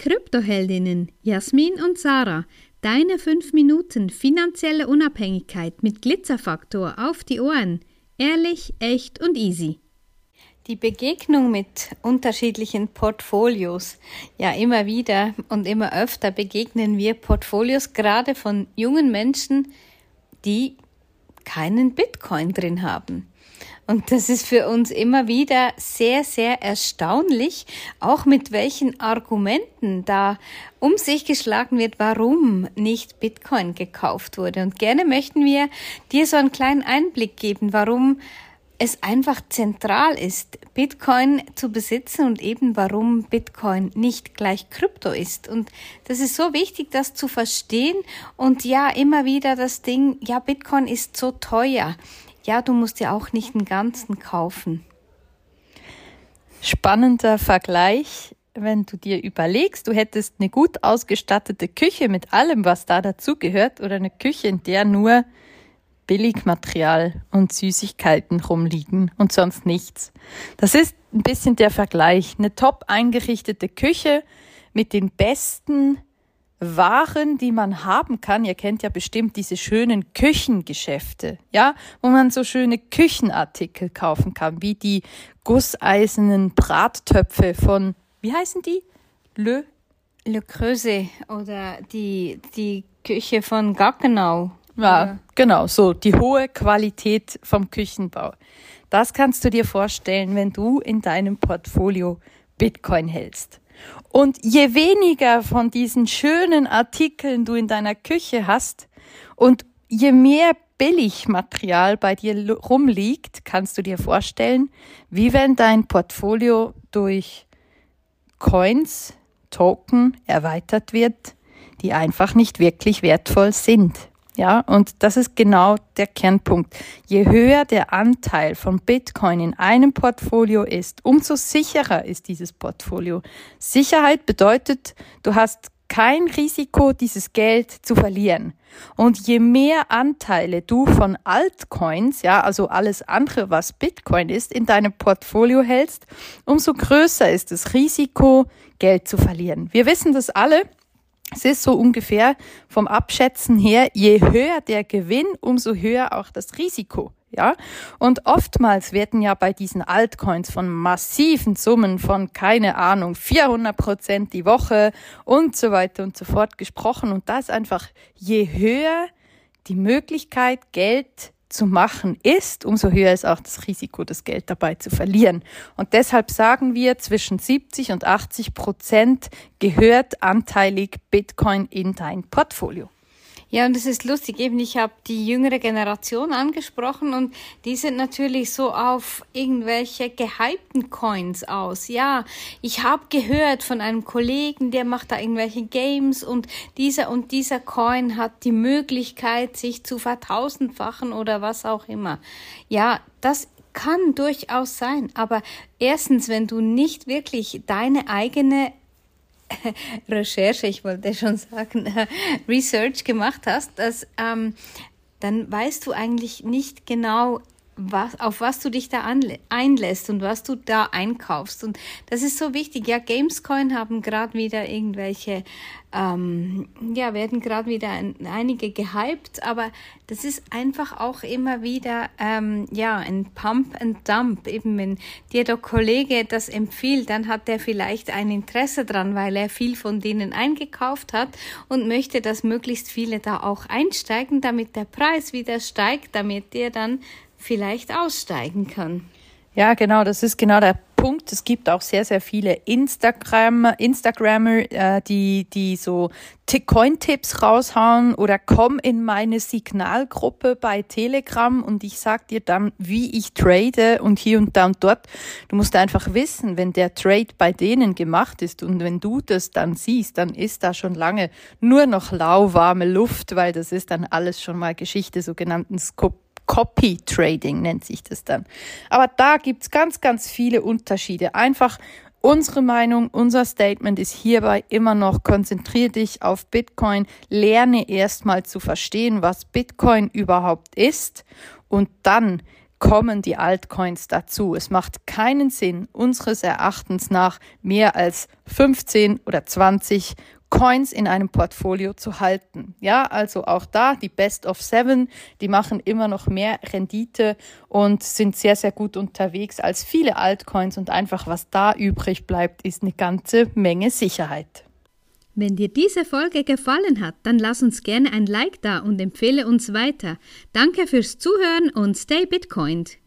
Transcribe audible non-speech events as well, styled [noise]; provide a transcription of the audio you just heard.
Kryptoheldinnen Jasmin und Sarah. Deine 5 Minuten finanzielle Unabhängigkeit mit Glitzerfaktor auf die Ohren. Ehrlich, echt und easy. Die Begegnung mit unterschiedlichen Portfolios. Ja, immer wieder und immer öfter begegnen wir Portfolios gerade von jungen Menschen, die keinen Bitcoin drin haben. Und das ist für uns immer wieder sehr, sehr erstaunlich, auch mit welchen Argumenten da um sich geschlagen wird, warum nicht Bitcoin gekauft wurde. Und gerne möchten wir dir so einen kleinen Einblick geben, warum es einfach zentral ist, Bitcoin zu besitzen und eben warum Bitcoin nicht gleich Krypto ist. Und das ist so wichtig, das zu verstehen. Und ja, immer wieder das Ding, ja, Bitcoin ist so teuer ja, du musst ja auch nicht den ganzen kaufen. Spannender Vergleich, wenn du dir überlegst, du hättest eine gut ausgestattete Küche mit allem, was da dazugehört, oder eine Küche, in der nur Billigmaterial und Süßigkeiten rumliegen und sonst nichts. Das ist ein bisschen der Vergleich. Eine top eingerichtete Küche mit den besten waren, die man haben kann. Ihr kennt ja bestimmt diese schönen Küchengeschäfte, ja, wo man so schöne Küchenartikel kaufen kann, wie die gusseisernen Brattöpfe von, wie heißen die? Le Le Creuse oder die, die Küche von Gackenau. Ja, genau, so die hohe Qualität vom Küchenbau. Das kannst du dir vorstellen, wenn du in deinem Portfolio Bitcoin hältst. Und je weniger von diesen schönen Artikeln du in deiner Küche hast und je mehr Billigmaterial bei dir rumliegt, kannst du dir vorstellen, wie wenn dein Portfolio durch Coins, Token erweitert wird, die einfach nicht wirklich wertvoll sind. Ja, und das ist genau der Kernpunkt. Je höher der Anteil von Bitcoin in einem Portfolio ist, umso sicherer ist dieses Portfolio. Sicherheit bedeutet, du hast kein Risiko, dieses Geld zu verlieren. Und je mehr Anteile du von Altcoins, ja, also alles andere, was Bitcoin ist, in deinem Portfolio hältst, umso größer ist das Risiko, Geld zu verlieren. Wir wissen das alle. Es ist so ungefähr vom Abschätzen her, je höher der Gewinn, umso höher auch das Risiko. Ja, und oftmals werden ja bei diesen Altcoins von massiven Summen von, keine Ahnung, 400 Prozent die Woche und so weiter und so fort gesprochen. Und da ist einfach, je höher die Möglichkeit, Geld zu machen ist, umso höher ist auch das Risiko, das Geld dabei zu verlieren. Und deshalb sagen wir, zwischen 70 und 80 Prozent gehört anteilig Bitcoin in dein Portfolio. Ja, und es ist lustig, eben ich habe die jüngere Generation angesprochen und die sind natürlich so auf irgendwelche gehypten Coins aus. Ja, ich habe gehört von einem Kollegen, der macht da irgendwelche Games und dieser und dieser Coin hat die Möglichkeit, sich zu vertausendfachen oder was auch immer. Ja, das kann durchaus sein, aber erstens, wenn du nicht wirklich deine eigene [laughs] Recherche, ich wollte schon sagen, [laughs] Research gemacht hast, dass, ähm, dann weißt du eigentlich nicht genau, was, auf was du dich da einlässt und was du da einkaufst. Und das ist so wichtig. Ja, Gamescoin haben gerade wieder irgendwelche, ähm, ja, werden gerade wieder ein, einige gehypt, aber das ist einfach auch immer wieder, ähm, ja, ein Pump and Dump. Eben wenn dir der Kollege das empfiehlt, dann hat der vielleicht ein Interesse dran, weil er viel von denen eingekauft hat und möchte, dass möglichst viele da auch einsteigen, damit der Preis wieder steigt, damit der dann vielleicht aussteigen kann. Ja, genau, das ist genau der Punkt. Es gibt auch sehr, sehr viele Instagram, Instagrammer, äh, die, die so Coin-Tipps raushauen oder komm in meine Signalgruppe bei Telegram und ich sag dir dann, wie ich trade und hier und da und dort. Du musst einfach wissen, wenn der Trade bei denen gemacht ist und wenn du das dann siehst, dann ist da schon lange nur noch lauwarme Luft, weil das ist dann alles schon mal Geschichte, sogenannten Skop Copy Trading nennt sich das dann. Aber da gibt's ganz, ganz viele Unterschiede. Einfach Unsere Meinung, unser Statement ist hierbei immer noch, konzentriere dich auf Bitcoin, lerne erstmal zu verstehen, was Bitcoin überhaupt ist und dann kommen die Altcoins dazu. Es macht keinen Sinn, unseres Erachtens nach mehr als 15 oder 20 Coins in einem Portfolio zu halten. Ja, also auch da die Best of Seven, die machen immer noch mehr Rendite und sind sehr, sehr gut unterwegs als viele Altcoins und einfach was da übrig bleibt, ist eine ganze Menge Sicherheit. Wenn dir diese Folge gefallen hat, dann lass uns gerne ein Like da und empfehle uns weiter. Danke fürs Zuhören und stay Bitcoined.